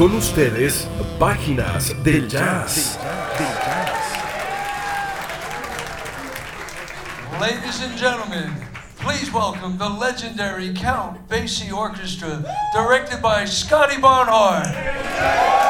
Con ustedes, Páginas del Jazz. Ladies and gentlemen, please welcome the legendary Count Basie Orchestra, directed by Scotty Barnhart.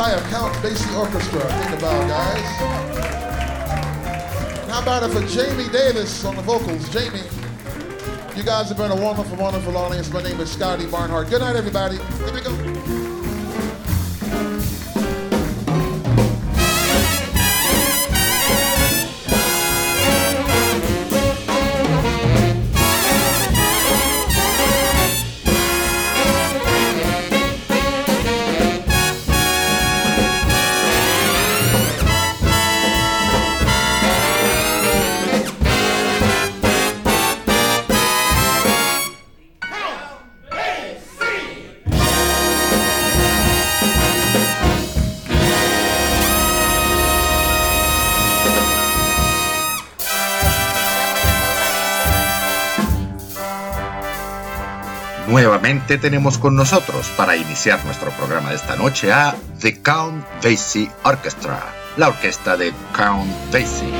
Entire Count Basie Orchestra? Think about guys. How about it for Jamie Davis on the vocals? Jamie, you guys have been a wonderful, wonderful audience. My name is Scotty Barnhart. Good night, everybody. Here we go. Nuevamente tenemos con nosotros para iniciar nuestro programa de esta noche a The Count Basie Orchestra, la orquesta de Count Basie.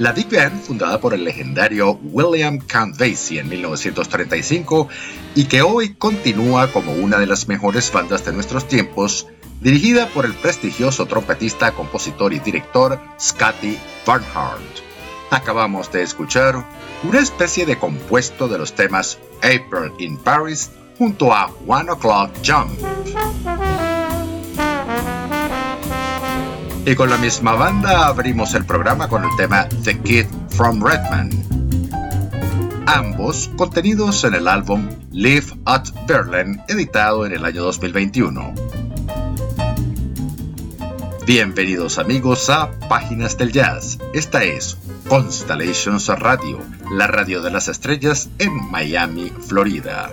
La Big Band, fundada por el legendario William Count Basie en 1935 y que hoy continúa como una de las mejores bandas de nuestros tiempos, dirigida por el prestigioso trompetista, compositor y director Scotty Barnhart. Acabamos de escuchar una especie de compuesto de los temas April in Paris junto a One O'Clock Jump. Y con la misma banda abrimos el programa con el tema The Kid from Redmond. Ambos contenidos en el álbum Live at Berlin, editado en el año 2021. Bienvenidos amigos a Páginas del Jazz. Esta es Constellations Radio, la radio de las estrellas en Miami, Florida.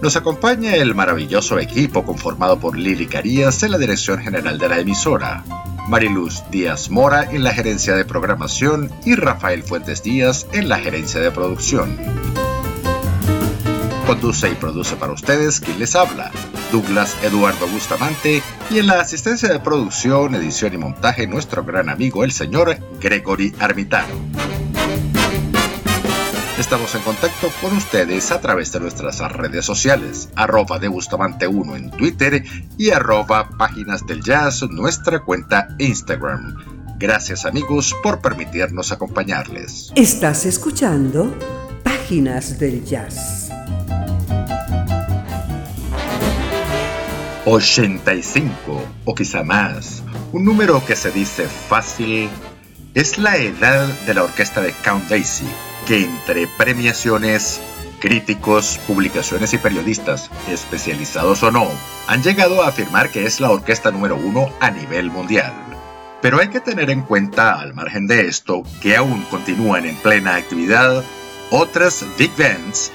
Nos acompaña el maravilloso equipo conformado por Lili Carías en la dirección general de la emisora, Mariluz Díaz Mora en la gerencia de programación y Rafael Fuentes Díaz en la gerencia de producción. Conduce y produce para ustedes quien les habla, Douglas Eduardo Bustamante, y en la asistencia de producción, edición y montaje nuestro gran amigo el señor Gregory Armitano. Estamos en contacto con ustedes a través de nuestras redes sociales, arroba de Bustamante 1 en Twitter y arroba Páginas del Jazz, nuestra cuenta Instagram. Gracias amigos por permitirnos acompañarles. Estás escuchando Páginas del Jazz. 85 o quizá más, un número que se dice fácil, es la edad de la orquesta de Count Basie, que entre premiaciones, críticos, publicaciones y periodistas, especializados o no, han llegado a afirmar que es la orquesta número uno a nivel mundial. Pero hay que tener en cuenta, al margen de esto, que aún continúan en plena actividad otras big bands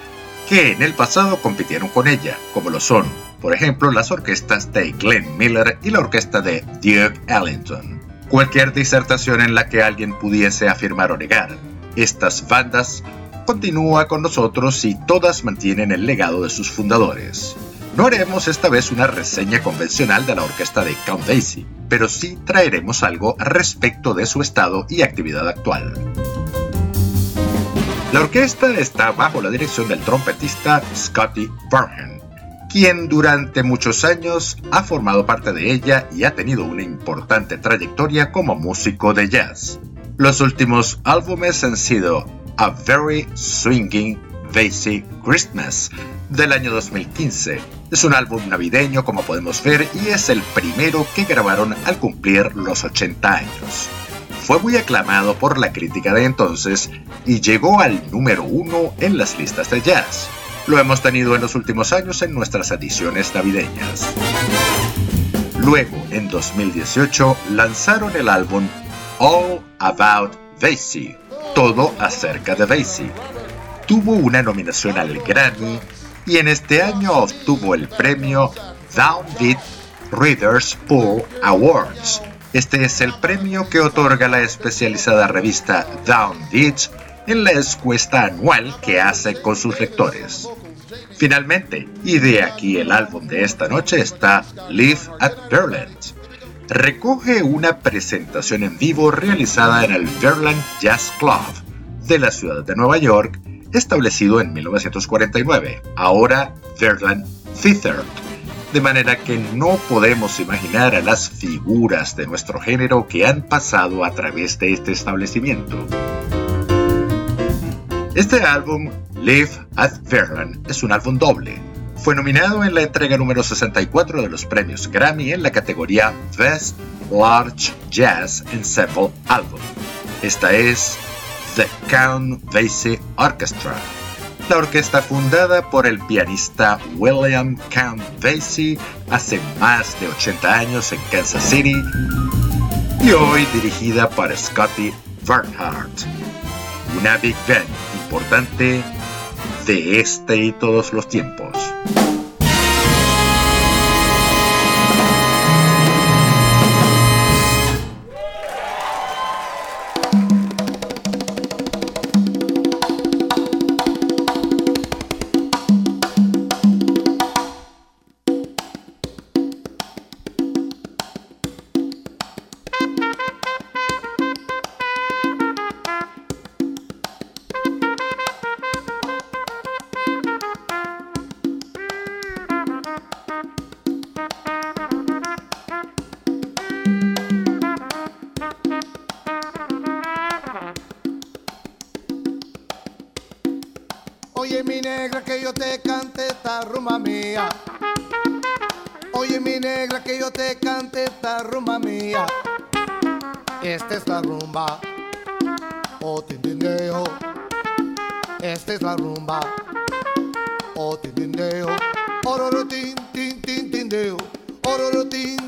que en el pasado compitieron con ella, como lo son por ejemplo, las orquestas de Glenn Miller y la orquesta de Duke Ellington. Cualquier disertación en la que alguien pudiese afirmar o negar estas bandas continúa con nosotros y todas mantienen el legado de sus fundadores. No haremos esta vez una reseña convencional de la orquesta de Count Basie, pero sí traeremos algo respecto de su estado y actividad actual. La orquesta está bajo la dirección del trompetista Scotty Burnham, quien durante muchos años ha formado parte de ella y ha tenido una importante trayectoria como músico de jazz. Los últimos álbumes han sido A Very Swinging Basie Christmas del año 2015. Es un álbum navideño como podemos ver y es el primero que grabaron al cumplir los 80 años. Fue muy aclamado por la crítica de entonces y llegó al número uno en las listas de jazz. Lo hemos tenido en los últimos años en nuestras ediciones navideñas. Luego, en 2018, lanzaron el álbum All About Basie, todo acerca de Basie. Tuvo una nominación al Grammy y en este año obtuvo el premio Downbeat Readers Pool Awards Este es el premio que otorga la especializada revista Down Beach en la encuesta anual que hace con sus lectores. Finalmente, y de aquí el álbum de esta noche está Live at Verland. Recoge una presentación en vivo realizada en el Verland Jazz Club de la ciudad de Nueva York, establecido en 1949, ahora Verland Theater de manera que no podemos imaginar a las figuras de nuestro género que han pasado a través de este establecimiento. Este álbum, Live at Verland, es un álbum doble. Fue nominado en la entrega número 64 de los premios Grammy en la categoría Best Large Jazz Ensemble Album. Esta es The Count Basie Orchestra, la orquesta fundada por el pianista William Count Basie hace más de 80 años en Kansas City y hoy dirigida por Scotty Bernhardt, una big band importante de este y todos los tiempos. es la rumba. Oh, tindindeo. Esta es la rumba. Oh, tindindeo. Ororo tin, tin, tin, tindeo. Ororo tin.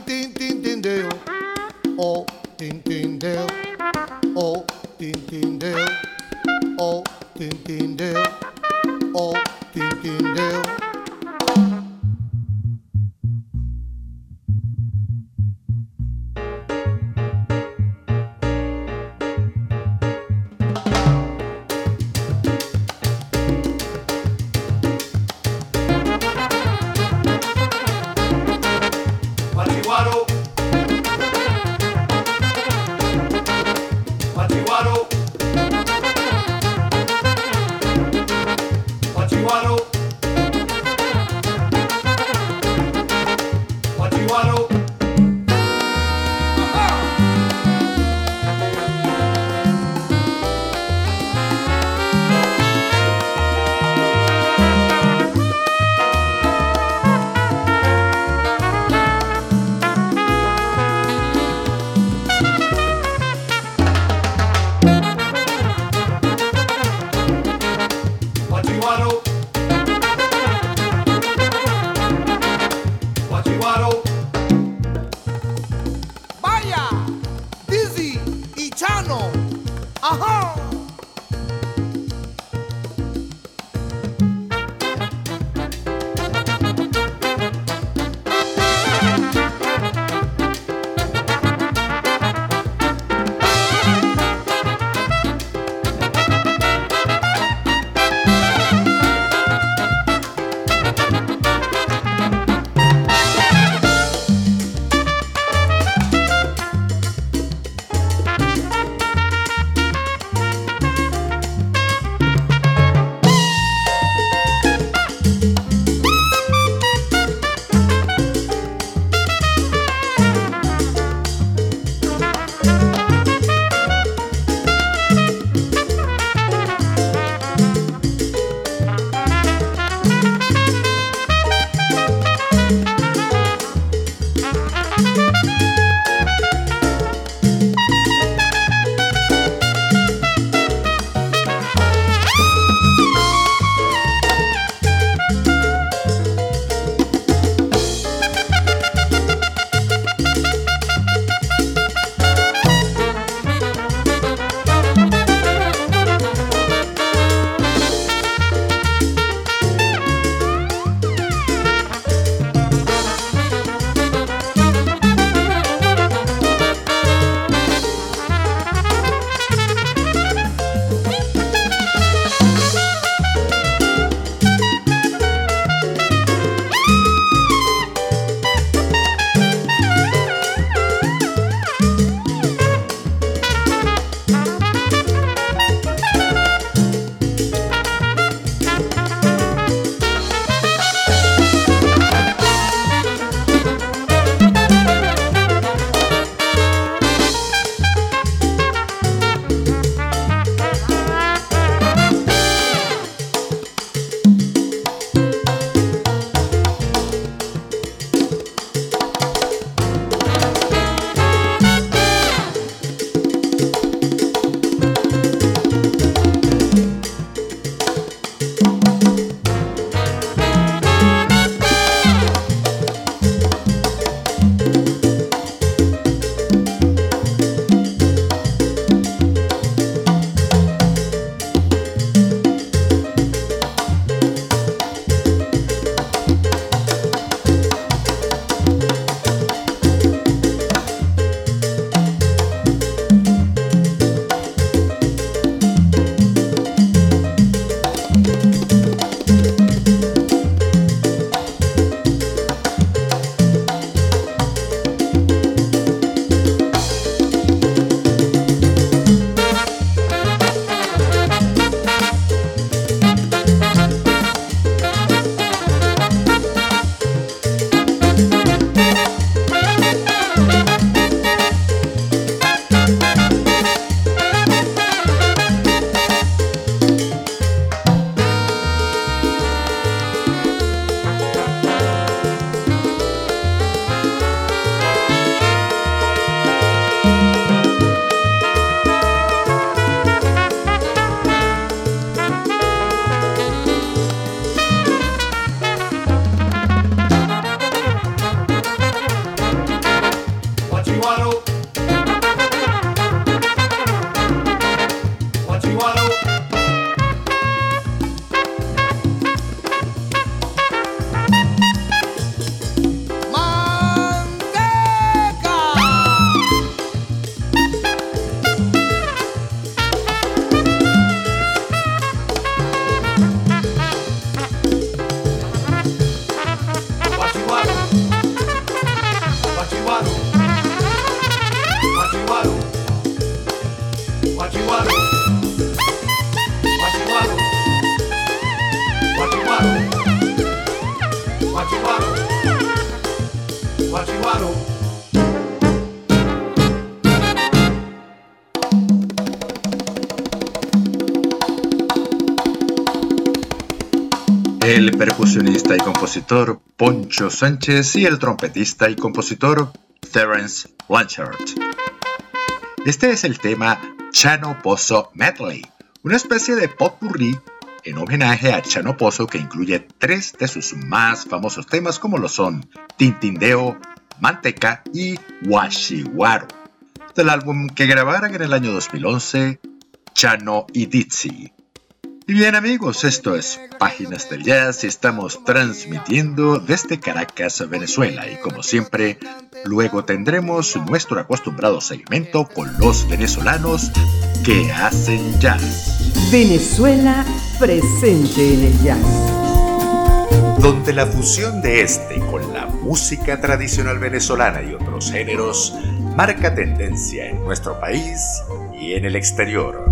El percusionista y compositor Poncho Sánchez y el trompetista y compositor Terence Blanchard. Este es el tema Chano Pozo Medley, una especie de potpourri en homenaje a Chano Pozo que incluye tres de sus más famosos temas como lo son Tintindeo, Manteca y Washiwaro, del álbum que grabaron en el año 2011 Chano y Dizzy. Y bien amigos, esto es Páginas del Jazz y estamos transmitiendo desde Caracas, Venezuela. Y como siempre, luego tendremos nuestro acostumbrado segmento con los venezolanos que hacen jazz. Venezuela presente en el jazz. Donde la fusión de este con la música tradicional venezolana y otros géneros marca tendencia en nuestro país y en el exterior.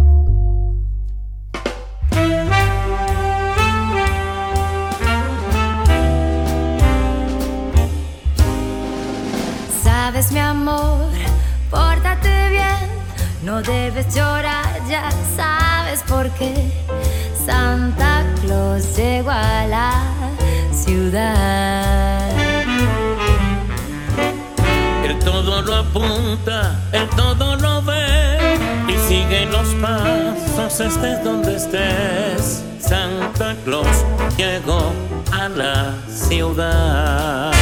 Sabes mi amor, pórtate bien, no debes llorar, ya sabes por qué. Santa Claus llegó a la ciudad. El todo lo apunta, el todo lo ve y sigue los pasos, estés donde estés. Santa Claus llegó a la ciudad.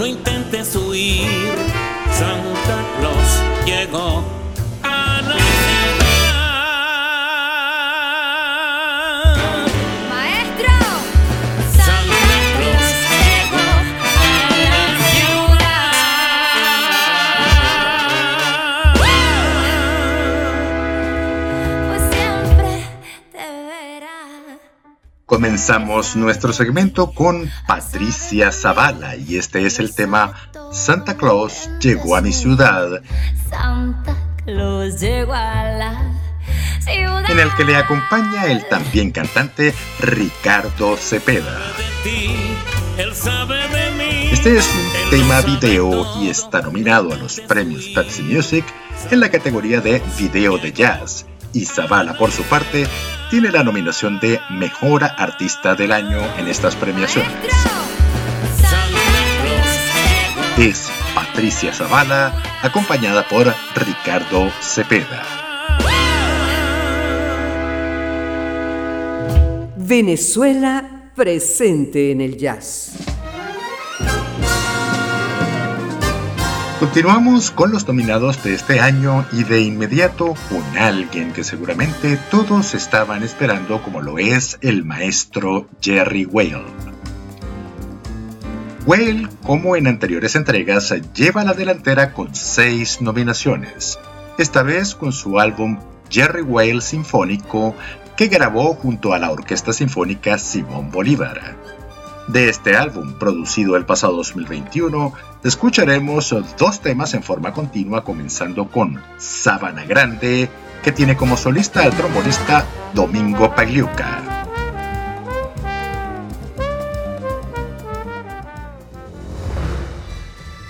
No intentes huir. Santa Claus llegó Comenzamos nuestro segmento con Patricia Zavala y este es el tema Santa Claus llegó a mi ciudad, Santa Claus llegó a la ciudad. en el que le acompaña el también cantante Ricardo Cepeda. Este es un tema video y está nominado a los premios Pepsi Music en la categoría de video de jazz. Y Zavala, por su parte, tiene la nominación de Mejor Artista del Año en estas premiaciones. Es Patricia Zavala, acompañada por Ricardo Cepeda. Venezuela presente en el jazz. Continuamos con los nominados de este año y de inmediato con alguien que seguramente todos estaban esperando como lo es el maestro Jerry Whale. Whale, como en anteriores entregas, lleva la delantera con seis nominaciones, esta vez con su álbum Jerry Whale Sinfónico que grabó junto a la Orquesta Sinfónica Simón Bolívar. De este álbum, producido el pasado 2021, escucharemos dos temas en forma continua, comenzando con Sabana Grande, que tiene como solista al trombonista Domingo Pagliuca.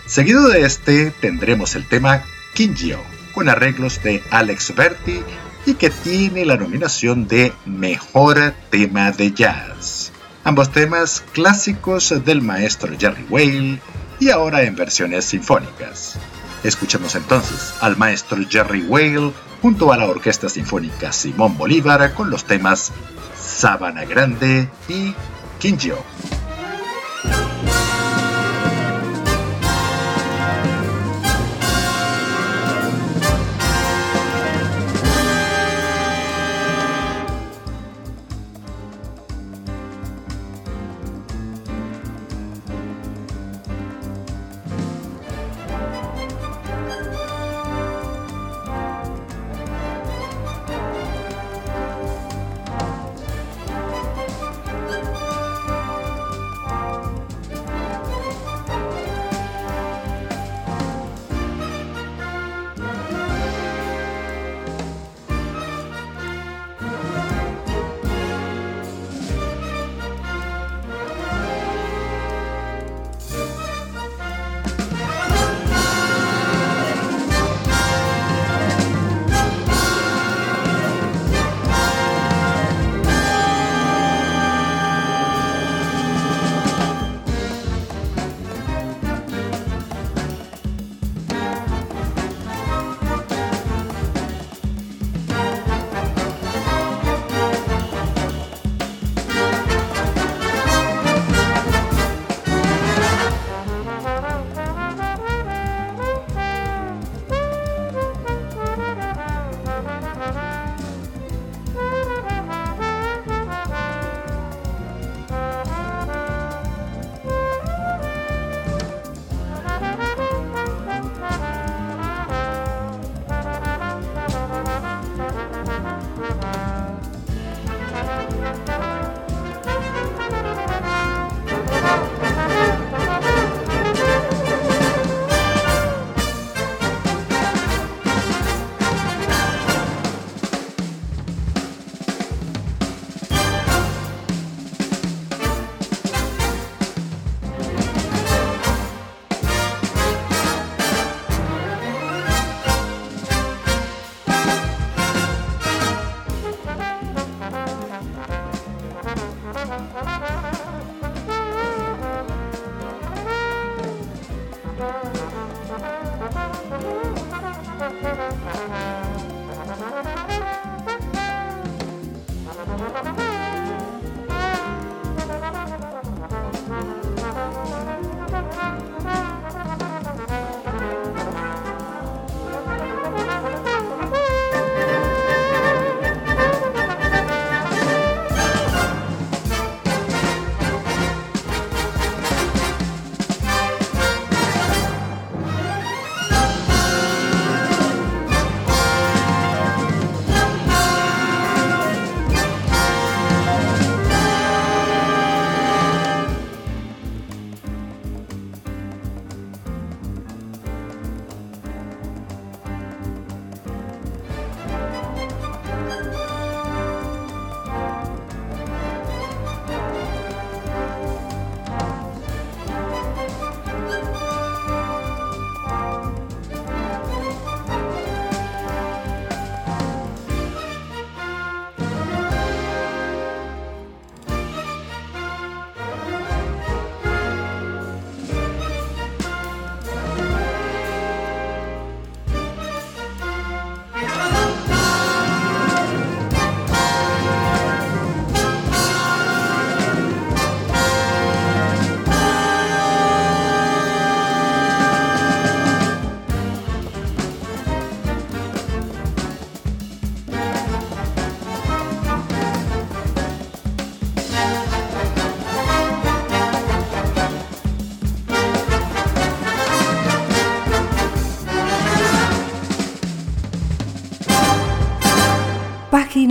Seguido de este tendremos el tema Kingio, con arreglos de Alex Berti y que tiene la nominación de Mejor Tema de Jazz. Ambos temas clásicos del maestro Jerry Whale y ahora en versiones sinfónicas. Escuchemos entonces al maestro Jerry Whale junto a la Orquesta Sinfónica Simón Bolívar con los temas Sabana Grande y Kinjo.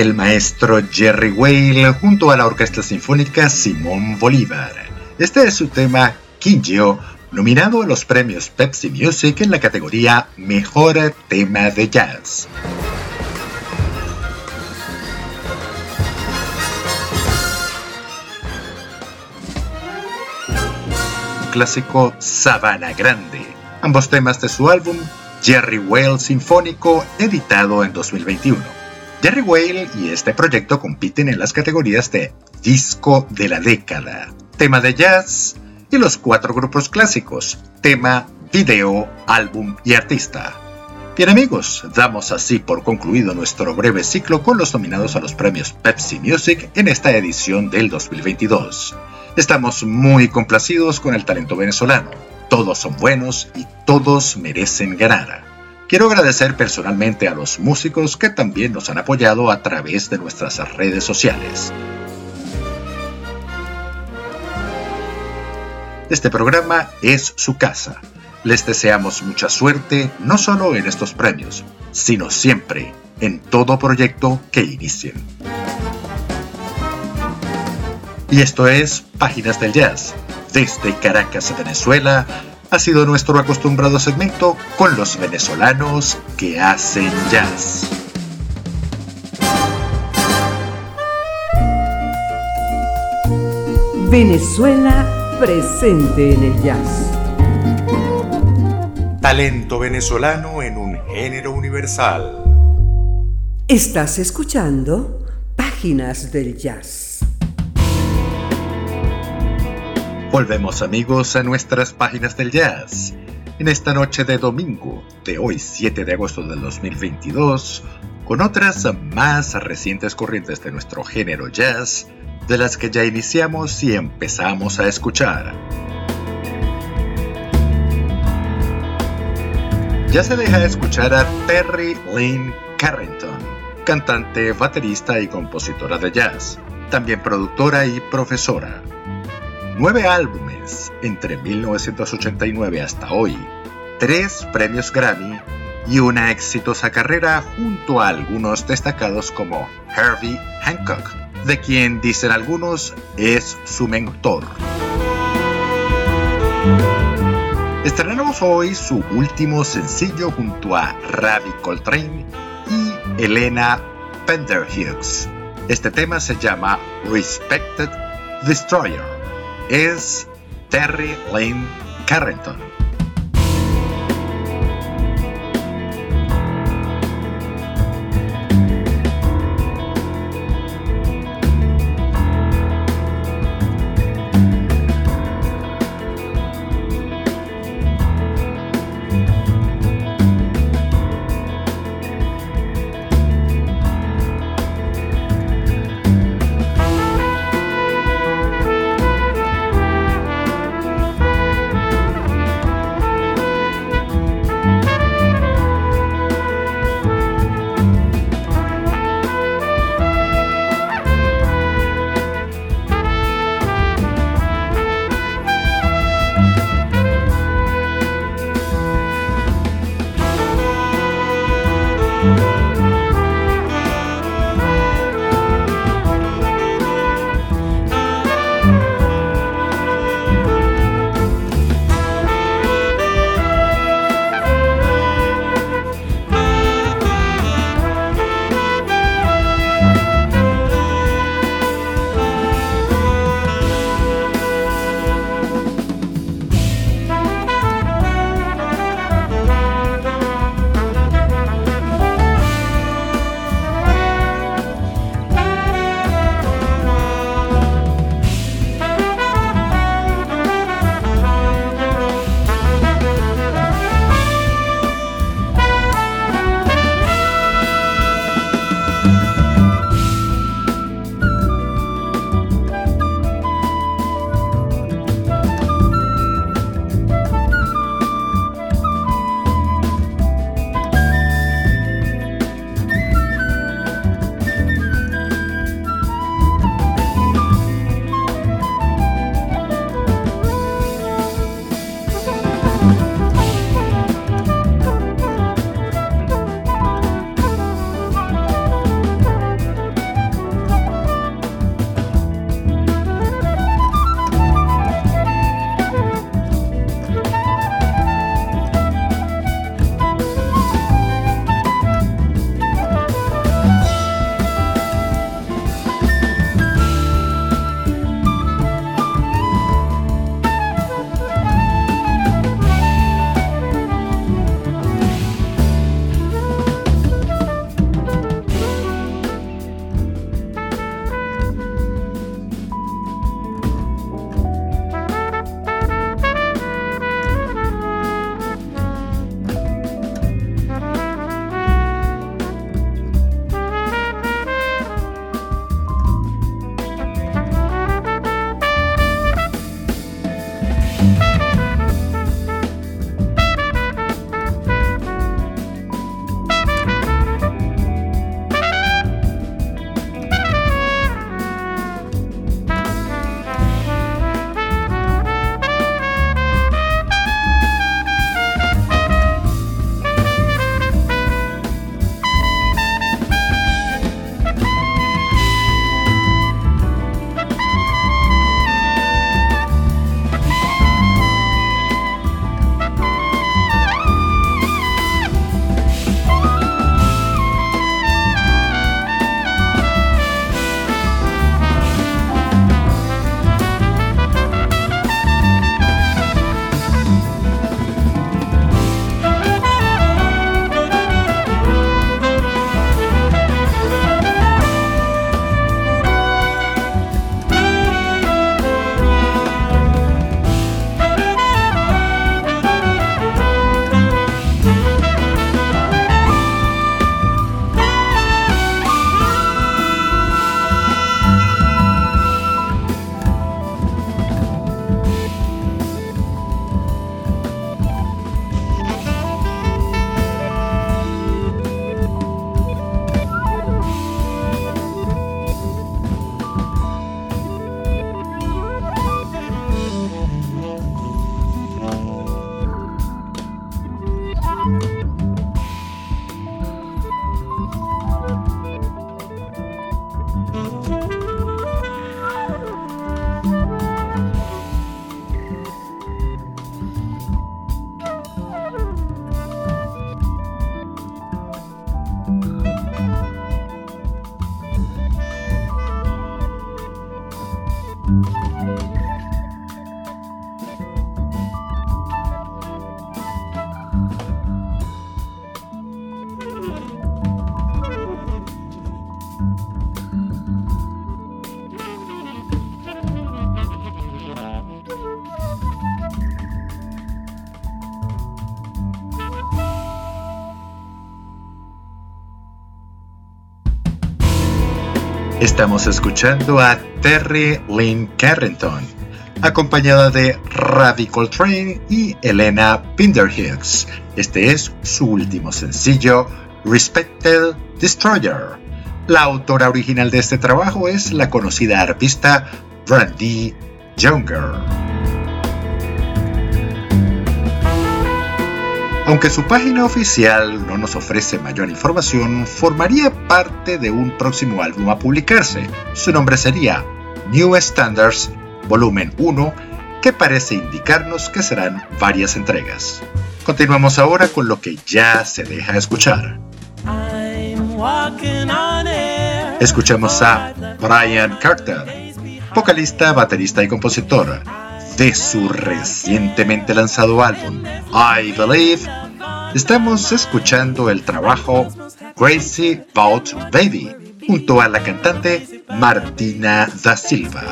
El maestro Jerry Whale junto a la Orquesta Sinfónica Simón Bolívar. Este es su tema Kinjo, nominado a los premios Pepsi Music en la categoría Mejor Tema de Jazz. clásico Sabana Grande, ambos temas de su álbum Jerry Whale Sinfónico, editado en 2021. Jerry Whale y este proyecto compiten en las categorías de Disco de la Década, Tema de Jazz y los cuatro grupos clásicos, Tema, Video, Álbum y Artista. Bien amigos, damos así por concluido nuestro breve ciclo con los nominados a los premios Pepsi Music en esta edición del 2022. Estamos muy complacidos con el talento venezolano. Todos son buenos y todos merecen ganar. Quiero agradecer personalmente a los músicos que también nos han apoyado a través de nuestras redes sociales. Este programa es su casa. Les deseamos mucha suerte no solo en estos premios, sino siempre en todo proyecto que inicien. Y esto es Páginas del Jazz. Desde Caracas, Venezuela, ha sido nuestro acostumbrado segmento con los venezolanos que hacen jazz. Venezuela presente en el jazz. Talento venezolano en un género universal. Estás escuchando Páginas del Jazz. Volvemos amigos a nuestras páginas del jazz. En esta noche de domingo, de hoy 7 de agosto del 2022, con otras más recientes corrientes de nuestro género jazz, de las que ya iniciamos y empezamos a escuchar. Ya se deja escuchar a Terry Lynn Carrington, cantante, baterista y compositora de jazz, también productora y profesora. Nueve álbumes entre 1989 hasta hoy, tres premios Grammy y una exitosa carrera junto a algunos destacados como Herbie Hancock, de quien dicen algunos es su mentor. Estrenamos hoy su último sencillo junto a Ravi Coltrane y Elena Penderhughes. Este tema se llama Respected Destroyer. Es Terry Lane Carrington. Estamos escuchando a Terry Lynn Carrington, acompañada de Ravi Coltrane y Elena Pinderhughes. Este es su último sencillo, Respected Destroyer. La autora original de este trabajo es la conocida artista Brandy Younger. Aunque su página oficial no nos ofrece mayor información, formaría parte de un próximo álbum a publicarse. Su nombre sería New Standards Volumen 1, que parece indicarnos que serán varias entregas. Continuamos ahora con lo que ya se deja escuchar. Escuchamos a Brian Carter, vocalista, baterista y compositor de su recientemente lanzado álbum I Believe, estamos escuchando el trabajo Crazy About Baby junto a la cantante Martina da Silva.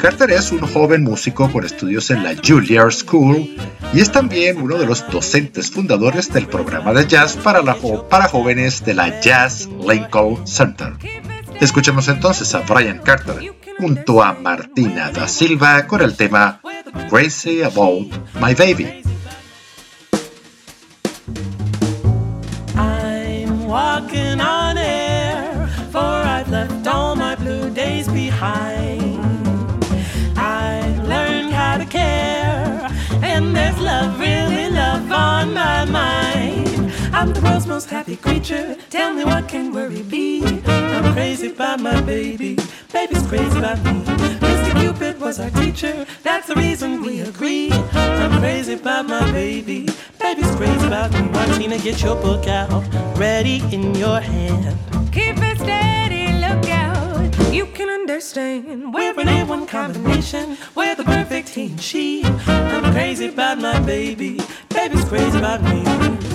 Carter es un joven músico con estudios en la Juilliard School y es también uno de los docentes fundadores del programa de jazz para, para jóvenes de la Jazz Lincoln Center. Escuchemos entonces a Brian Carter junto a Martina da Silva con el tema Crazy About My Baby. I'm walking on air, for I've left all my blue days behind. I learned how to care, and there's love, really love on my mind. I'm the world's most happy creature. Tell me what can worry be? I'm crazy about my baby. Baby's crazy about me. Mr. Cupid was our teacher. That's the reason we agree. I'm crazy about my baby. Baby's crazy about me. Martina, get your book out. Ready in your hand. Keep it steady, look out. You can understand. We're an A1 combination. We're the perfect team. She, I'm crazy about my baby. Baby's crazy about me.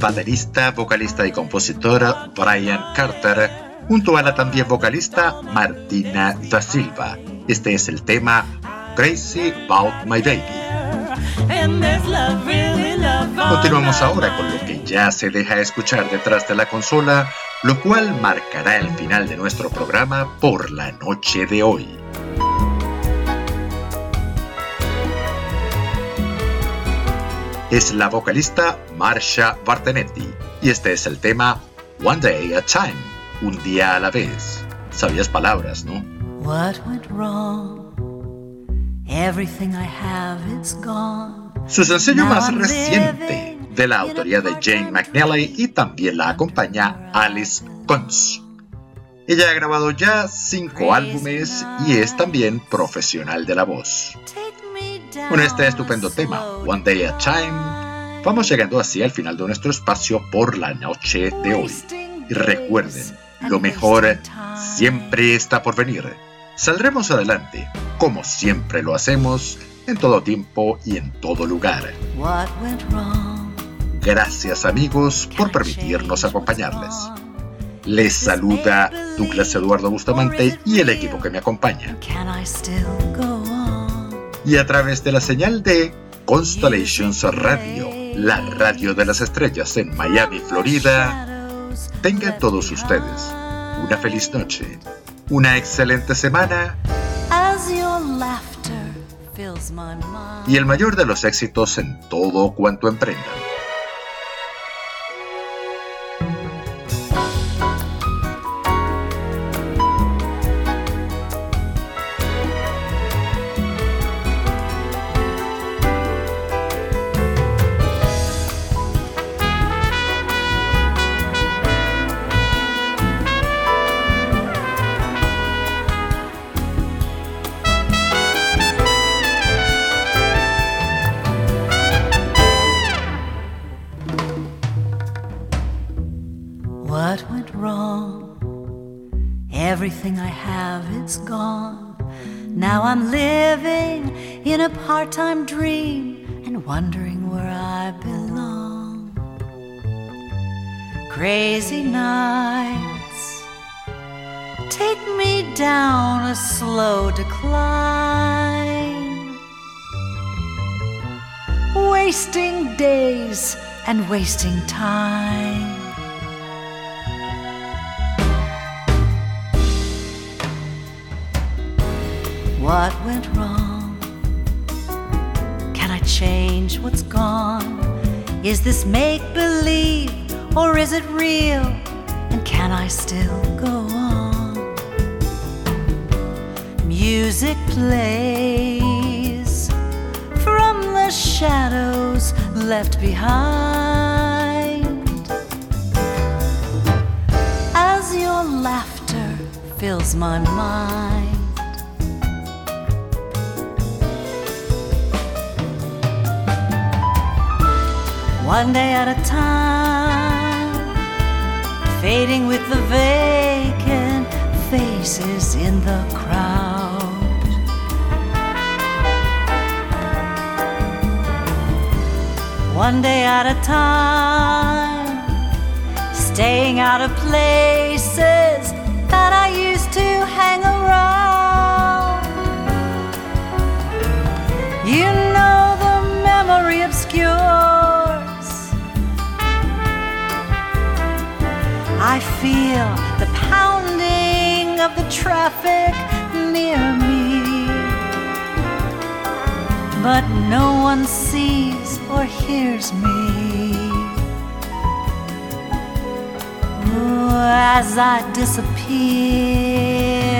Baterista, vocalista y compositor Brian Carter, junto a la también vocalista Martina da Silva. Este es el tema Crazy About My Baby. Continuamos ahora con lo que ya se deja escuchar detrás de la consola, lo cual marcará el final de nuestro programa por la noche de hoy. Es la vocalista Marsha Bartenetti y este es el tema One Day at a Time, un día a la vez. Sabías palabras, ¿no? What went wrong? Everything I have is gone. Su sencillo más reciente, de la autoría de Jane McNally y también la acompaña Alice Kunz. Ella ha grabado ya cinco álbumes y es también profesional de la voz. Con este estupendo tema, One Day at a Time, vamos llegando así al final de nuestro espacio por la noche de hoy. Y recuerden, lo mejor siempre está por venir. Saldremos adelante, como siempre lo hacemos, en todo tiempo y en todo lugar. Gracias amigos por permitirnos acompañarles. Les saluda Douglas Eduardo Bustamante y el equipo que me acompaña. Y a través de la señal de Constellations Radio, la radio de las estrellas en Miami, Florida, tengan todos ustedes una feliz noche, una excelente semana. Y el mayor de los éxitos en todo cuanto emprendan. Part-time dream and wondering where I belong. Crazy nights take me down a slow decline. Wasting days and wasting time. What went wrong? Change what's gone? Is this make believe or is it real? And can I still go on? Music plays from the shadows left behind as your laughter fills my mind. One day at a time, fading with the vacant faces in the crowd. One day at a time, staying out of places that I used to hang around. Feel the pounding of the traffic near me. But no one sees or hears me. Ooh, as I disappear.